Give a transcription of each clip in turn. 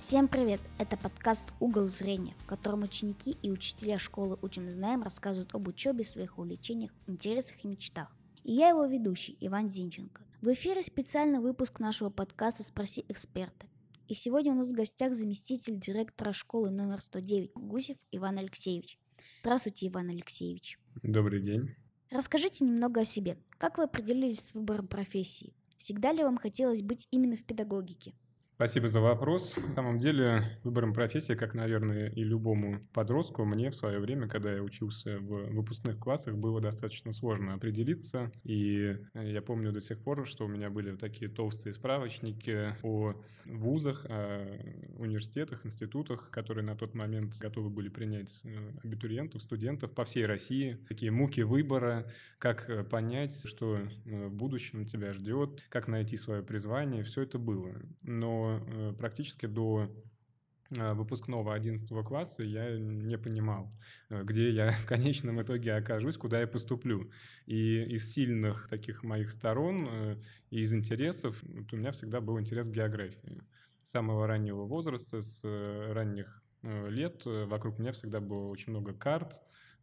Всем привет! Это подкаст «Угол зрения», в котором ученики и учителя школы «Учим знаем» рассказывают об учебе, своих увлечениях, интересах и мечтах. И я его ведущий, Иван Зинченко. В эфире специальный выпуск нашего подкаста «Спроси эксперта». И сегодня у нас в гостях заместитель директора школы номер 109 Гусев Иван Алексеевич. Здравствуйте, Иван Алексеевич. Добрый день. Расскажите немного о себе. Как вы определились с выбором профессии? Всегда ли вам хотелось быть именно в педагогике? Спасибо за вопрос. На самом деле, выбором профессии, как, наверное, и любому подростку, мне в свое время, когда я учился в выпускных классах, было достаточно сложно определиться. И я помню до сих пор, что у меня были такие толстые справочники о вузах, о университетах, институтах, которые на тот момент готовы были принять э, абитуриентов, студентов по всей России. Такие муки выбора, как э, понять, что э, в будущем тебя ждет, как найти свое призвание, все это было. Но Э, практически до э, выпускного 11 класса я не понимал, э, где я в конечном итоге окажусь, куда я поступлю. И из сильных таких моих сторон и из интересов вот у меня всегда был интерес к географии. С самого раннего возраста, с ранних лет вокруг меня всегда было очень много карт,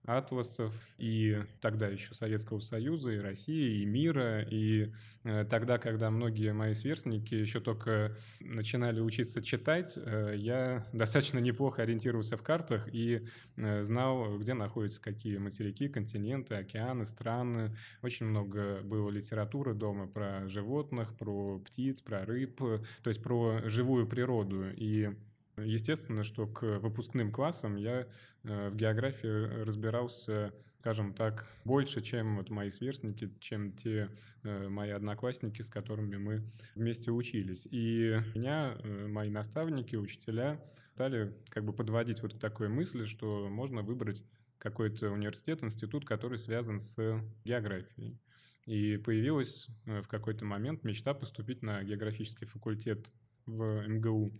атласов и тогда еще Советского Союза, и России, и мира. И э, тогда, когда многие мои сверстники еще только начинали учиться читать, э, я достаточно неплохо ориентировался в картах и э, знал, где находятся какие материки, континенты, океаны, страны. Очень много было литературы дома про животных, про птиц, про рыб, то есть про живую природу. И Естественно, что к выпускным классам я э, в географии разбирался, скажем так, больше, чем вот мои сверстники, чем те э, мои одноклассники, с которыми мы вместе учились. И меня э, мои наставники, учителя стали как бы подводить вот к такой мысли, что можно выбрать какой-то университет, институт, который связан с географией. И появилась в какой-то момент мечта поступить на географический факультет в МГУ.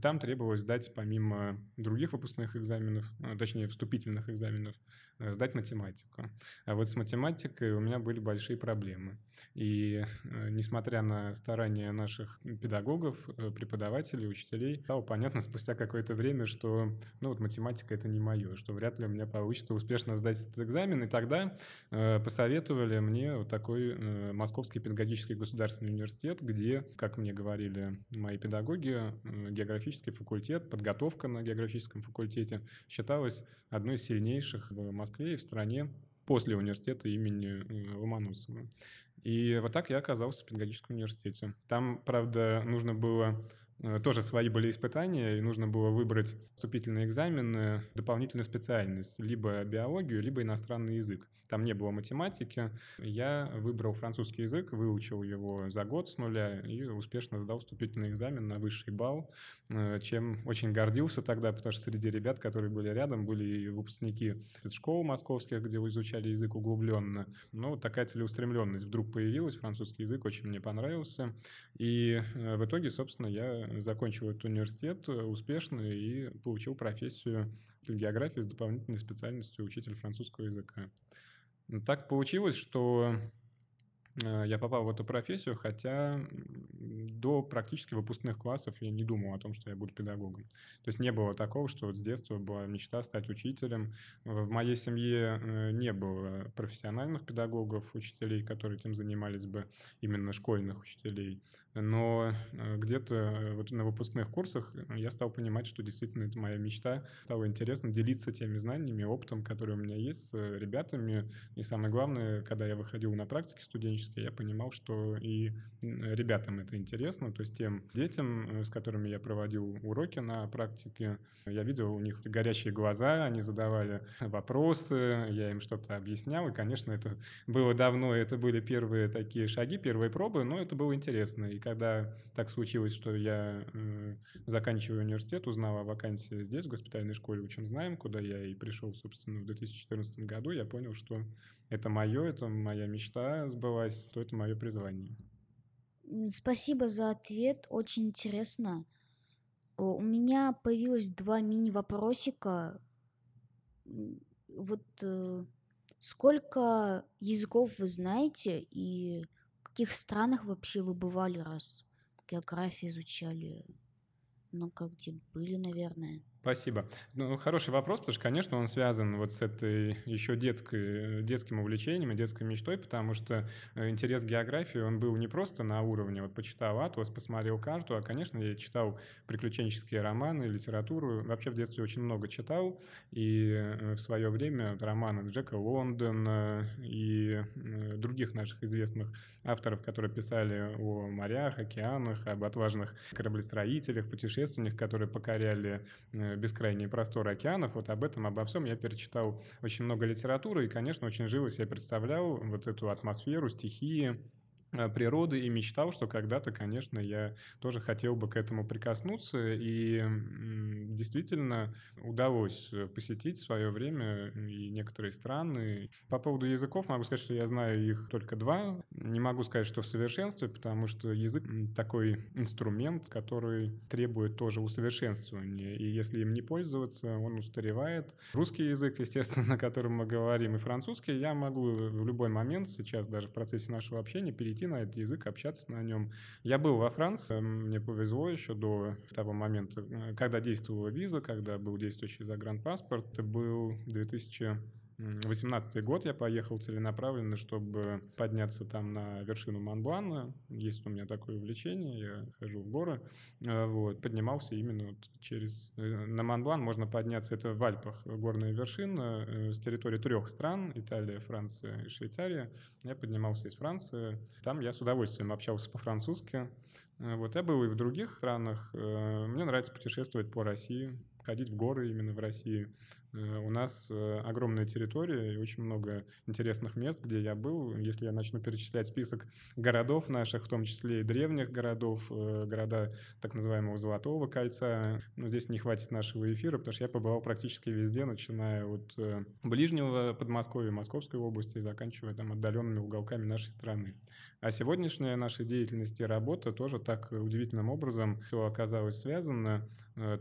Там требовалось сдать, помимо других выпускных экзаменов, а, точнее, вступительных экзаменов, э, сдать математику. А вот с математикой у меня были большие проблемы. И э, несмотря на старания наших педагогов, э, преподавателей, учителей, стало понятно спустя какое-то время, что ну вот математика это не мое, что вряд ли у меня получится успешно сдать этот экзамен. И тогда э, посоветовали мне вот такой э, Московский педагогический государственный университет, где, как мне говорили мои педагоги, э, географический факультет, подготовка на географическом факультете считалась одной из сильнейших в Москве и в стране после университета имени Ломоносова. И вот так я оказался в педагогическом университете. Там, правда, нужно было Э, тоже свои были испытания, и нужно было выбрать вступительные экзамены, дополнительную специальность, либо биологию, либо иностранный язык. Там не было математики. Я выбрал французский язык, выучил его за год с нуля и успешно сдал вступительный экзамен на высший балл, э, чем очень гордился тогда, потому что среди ребят, которые были рядом, были и выпускники школ московских, где изучали язык углубленно. Но такая целеустремленность вдруг появилась, французский язык очень мне понравился. И э, в итоге, собственно, я закончил этот университет э, успешно и получил профессию географии с дополнительной специальностью учитель французского языка. Так получилось, что Э, я попал в эту профессию, хотя до практически выпускных классов я не думал о том, что я буду педагогом. То есть не было такого, что вот с детства была мечта стать учителем. В моей семье э, не было профессиональных педагогов, учителей, которые этим занимались бы, именно школьных учителей. Но э, где-то вот на выпускных курсах я стал понимать, что действительно это моя мечта. Стало интересно делиться теми знаниями, опытом, который у меня есть с ребятами. И самое главное, когда я выходил на практике студенческие, я понимал, что и ребятам это интересно, то есть тем детям, э, с которыми я проводил уроки на практике, я видел у них горящие глаза, они задавали вопросы, я им что-то объяснял, и, конечно, это было давно, это были первые такие шаги, первые пробы, но это было интересно. И когда так случилось, что я, э, заканчивая университет, узнал о вакансии здесь, в госпитальной школе «Учим знаем», куда я и пришел, собственно, в 2014 году, я понял, что это мое, это моя мечта сбылась, то это мое призвание. Спасибо за ответ, очень интересно. У меня появилось два мини-вопросика. Вот э, сколько языков вы знаете и в каких странах вообще вы бывали, раз географию изучали? Ну, как где были, наверное. Спасибо. Ну, хороший вопрос, потому что, конечно, он связан вот с этой еще детской, детским увлечением и детской мечтой, потому что э, интерес к географии, он был не просто на уровне, вот почитал атлас, посмотрел карту, а, конечно, я читал приключенческие романы, литературу. Вообще в детстве очень много читал, и э, в свое время романы Джека Лондона и э, других наших известных авторов, которые писали о морях, океанах, об отважных кораблестроителях, путешественниках, которые покоряли бескрайние просторы океанов, вот об этом, обо всем я перечитал очень много литературы, и, конечно, очень живо себе представлял вот эту атмосферу, стихии, природы и мечтал, что когда-то, конечно, я тоже хотел бы к этому прикоснуться. И действительно удалось э, посетить в свое время и некоторые страны. По поводу языков могу сказать, что я знаю их только два. Не могу сказать, что в совершенстве, потому что язык такой инструмент, который требует тоже усовершенствования. И если им не пользоваться, он устаревает. Русский язык, естественно, на котором мы говорим, и французский, я могу в любой момент сейчас, даже в процессе нашего общения, перейти на этот язык, общаться на нем. Я был во Франции, мне повезло еще до того момента, когда действовала виза, когда был действующий загранпаспорт. Это был 2000 18 год я поехал целенаправленно, чтобы подняться там на вершину Монблана. Есть у меня такое увлечение, я хожу в горы. Э, вот, поднимался именно вот через... Э, на Монблан можно подняться, это в Альпах, горная вершина, э, с территории трех стран, Италия, Франция и Швейцария. Я поднимался из Франции. Там я с удовольствием общался по-французски. Вот, я был и в других странах. Мне нравится путешествовать по России, ходить в горы именно в России. Э, у нас э, огромная территория и очень много интересных мест, где я был. Если я начну перечислять список городов наших, в том числе и древних городов, э, города так называемого Золотого кольца, но здесь не хватит нашего эфира, потому что я побывал практически везде, начиная от ближнего Подмосковья, Московской области, заканчивая там отдаленными уголками нашей страны. А сегодняшняя наша деятельность и работа тоже так удивительным образом все оказалось связано,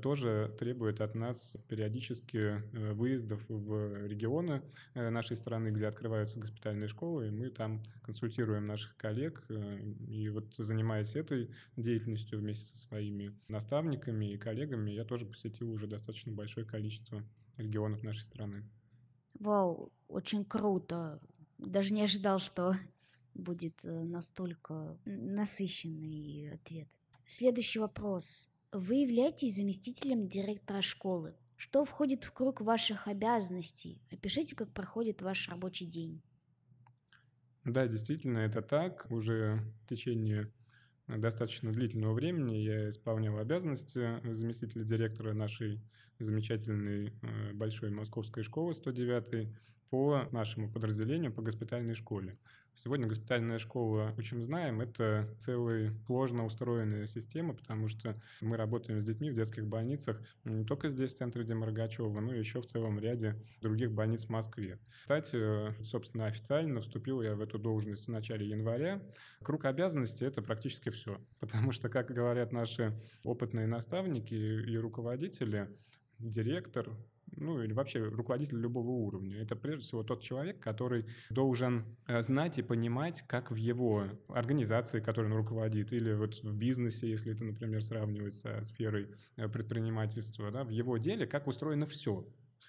тоже требует от нас периодически выездов в регионы э, нашей страны, где открываются госпитальные школы, и мы там консультируем наших коллег. Э, и вот занимаясь этой деятельностью вместе со своими наставниками и коллегами, я тоже посетил уже достаточно большое количество регионов нашей страны. Вау, очень круто. Даже не ожидал, что будет настолько насыщенный ответ. Следующий вопрос. Вы являетесь заместителем директора школы. Что входит в круг ваших обязанностей? Опишите, как проходит ваш рабочий день. Да, действительно, это так. Уже в течение достаточно длительного времени я исполнял обязанности заместителя директора нашей замечательной э, большой московской школы 109 по нашему подразделению, по госпитальной школе. Сегодня госпитальная школа «Учим знаем» — это целая сложно устроенная система, потому что мы работаем с детьми в детских больницах не только здесь, в центре Демаргачева, но и еще в целом ряде других больниц в Москве. Кстати, собственно, официально вступил я в эту должность в начале января. Круг обязанностей — это практически все, потому что, как говорят наши опытные наставники и руководители, директор, ну или вообще руководитель любого уровня. Это прежде всего тот человек, который должен э, знать и понимать, как в его организации, которой он руководит, или вот в бизнесе, если это, например, сравнивать со сферой э, предпринимательства, да, в его деле, как устроено все.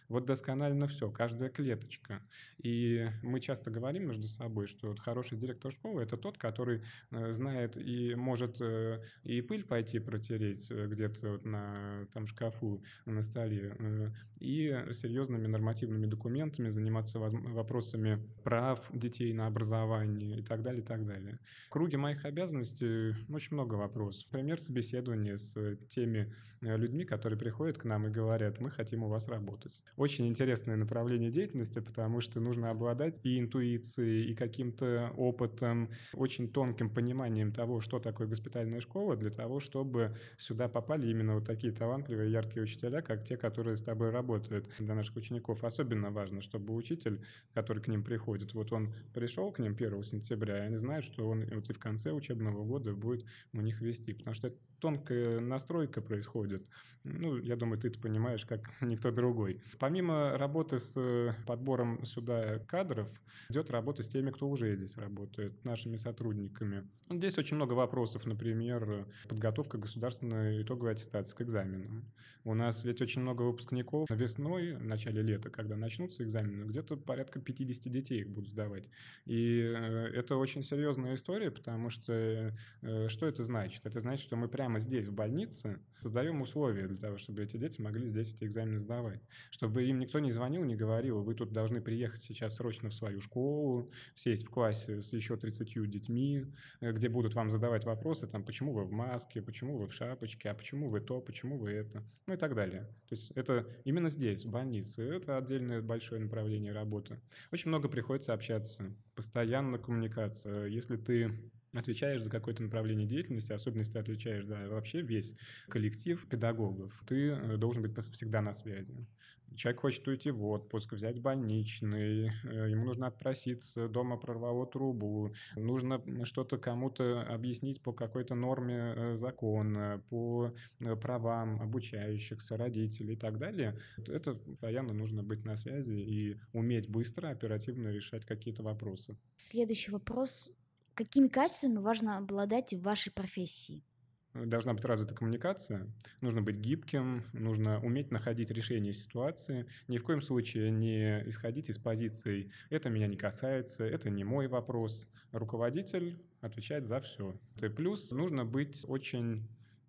Вот досконально все, каждая клеточка. И мы часто говорим между собой, что вот хороший директор школы – это тот, который э, знает и может э, и пыль пойти протереть э, где-то вот на там, шкафу на столе, и серьезными нормативными документами заниматься вопросами прав детей на образование и так далее, и так далее. В круге моих обязанностей очень много вопросов. Например, собеседование с теми людьми, которые приходят к нам и говорят, мы хотим у вас работать очень интересное направление деятельности, потому что нужно обладать и интуицией, и каким-то опытом, очень тонким пониманием того, что такое госпитальная школа, для того, чтобы сюда попали именно вот такие талантливые, яркие учителя, как те, которые с тобой работают. Для наших учеников особенно важно, чтобы учитель, который к ним приходит, вот он пришел к ним 1 сентября, и они знают, что он вот и в конце учебного года будет у них вести, потому что тонкая настройка происходит. Ну, я думаю, ты это понимаешь, как никто другой. Помимо работы с подбором сюда кадров, идет работа с теми, кто уже здесь работает, нашими сотрудниками. Здесь очень много вопросов, например, подготовка государственной итоговой аттестации к экзаменам. У нас ведь очень много выпускников весной, в начале лета, когда начнутся экзамены, где-то порядка 50 детей их будут сдавать. И э, это очень серьезная история, потому что э, что это значит? Это значит, что мы прямо здесь, в больнице, создаем условия для того, чтобы эти дети могли здесь эти экзамены сдавать. Чтобы им никто не звонил, не говорил, вы тут должны приехать сейчас срочно в свою школу, сесть в классе с еще 30 детьми, э, где будут вам задавать вопросы, там, почему вы в маске, почему вы в шапочке, а почему вы то, почему вы это, ну и так далее. То есть это именно здесь, в больнице, это отдельное большое направление работы. Очень много приходится общаться, постоянно коммуникация. Если ты отвечаешь за какое-то направление деятельности, особенно если ты отвечаешь за вообще весь коллектив педагогов, ты э, должен быть всегда на связи. Человек хочет уйти в отпуск, взять больничный, э, ему нужно отпроситься, дома прорвало трубу, нужно что-то кому-то объяснить по какой-то норме э, закона, по правам обучающихся, родителей и так далее. Это постоянно нужно быть на связи и уметь быстро, оперативно решать какие-то вопросы. Следующий вопрос Какими качествами важно обладать в вашей профессии? Должна быть развита коммуникация, нужно быть гибким, нужно уметь находить решение ситуации. Ни в коем случае не исходить из позиций «это меня не касается», «это не мой вопрос». Руководитель отвечает за все. И плюс нужно быть очень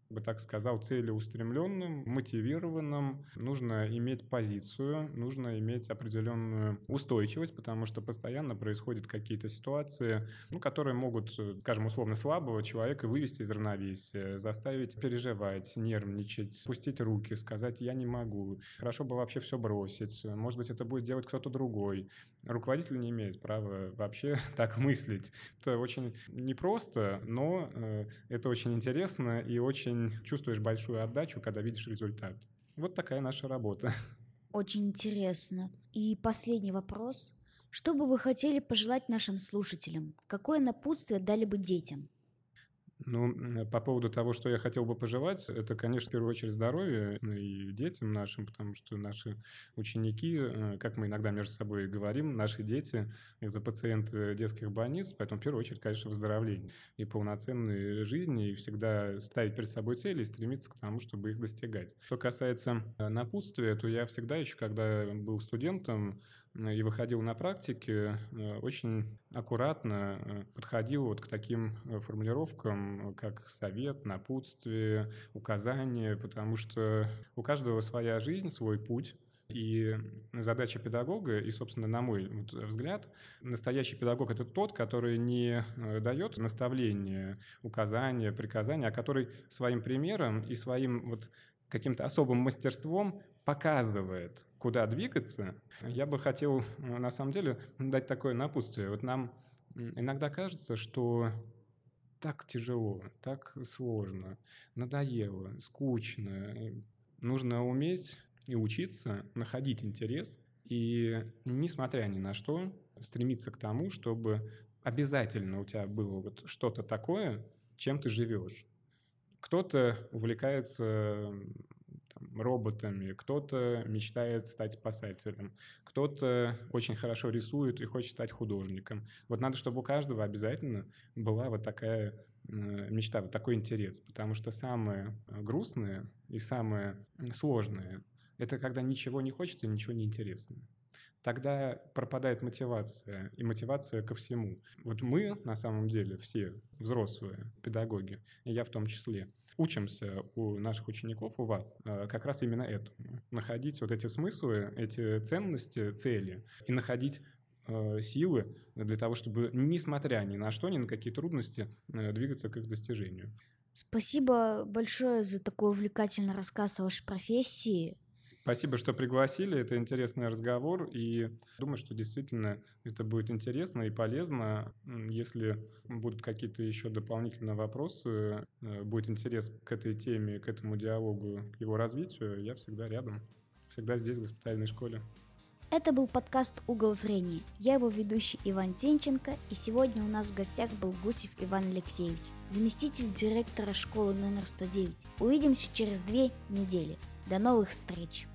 бы так сказал, целеустремленным, мотивированным. Нужно иметь позицию, нужно иметь определенную устойчивость, потому что постоянно происходят какие-то ситуации, ну, которые могут, скажем, условно слабого человека вывести из равновесия, заставить переживать, нервничать, спустить руки, сказать «я не могу». Хорошо бы вообще все бросить. Может быть, это будет делать кто-то другой. Руководитель не имеет права вообще так мыслить. Это очень непросто, но э, это очень интересно и очень очень чувствуешь большую отдачу, когда видишь результат. Вот такая наша работа. Очень интересно. И последний вопрос. Что бы вы хотели пожелать нашим слушателям? Какое напутствие дали бы детям? Ну, по поводу того, что я хотел бы пожелать, это, конечно, в первую очередь здоровье ну, и детям нашим, потому что наши ученики, э, как мы иногда между собой говорим, наши дети – это пациенты детских больниц, поэтому в первую очередь, конечно, выздоровление и полноценной жизни, и всегда ставить перед собой цели и стремиться к тому, чтобы их достигать. Что касается э, напутствия, то я всегда еще, когда был студентом, и выходил на практике, э, очень аккуратно э, подходил вот к таким э, формулировкам, как совет, напутствие, указание, потому что у каждого своя жизнь, свой путь, и задача педагога, и, собственно, на мой взгляд, настоящий педагог – это тот, который не дает наставления, указания, приказания, а который своим примером и своим вот каким-то особым мастерством показывает, куда двигаться, я бы хотел, э, на самом деле, дать такое напутствие. Вот нам иногда кажется, что так тяжело, так сложно, надоело, скучно. Нужно уметь и учиться находить интерес и, несмотря ни на что, стремиться к тому, чтобы обязательно у тебя было вот что-то такое, чем ты живешь. Кто-то увлекается роботами, кто-то мечтает стать спасателем, кто-то очень хорошо рисует и хочет стать художником. Вот надо, чтобы у каждого обязательно была вот такая э, мечта, вот такой интерес, потому что самое грустное и самое сложное – это когда ничего не хочется и ничего не интересно тогда пропадает мотивация, и мотивация ко всему. Вот мы, на самом деле, все взрослые педагоги, и я в том числе, учимся у наших учеников, у вас, э, как раз именно этому. Находить вот эти смыслы, эти ценности, цели, и находить э, силы для того, чтобы, несмотря ни на что, ни на какие трудности, э, двигаться к их достижению. Спасибо большое за такой увлекательный рассказ о вашей профессии. Спасибо, что пригласили. Это интересный разговор. И думаю, что действительно это будет интересно и полезно. Если будут какие-то еще дополнительные вопросы, э, будет интерес к этой теме, к этому диалогу, к его развитию, я всегда рядом. Всегда здесь, в госпитальной школе. Это был подкаст «Угол зрения». Я его ведущий Иван Тенченко, и сегодня у нас в гостях был Гусев Иван Алексеевич, заместитель директора школы номер 109. Увидимся через две недели. До новых встреч!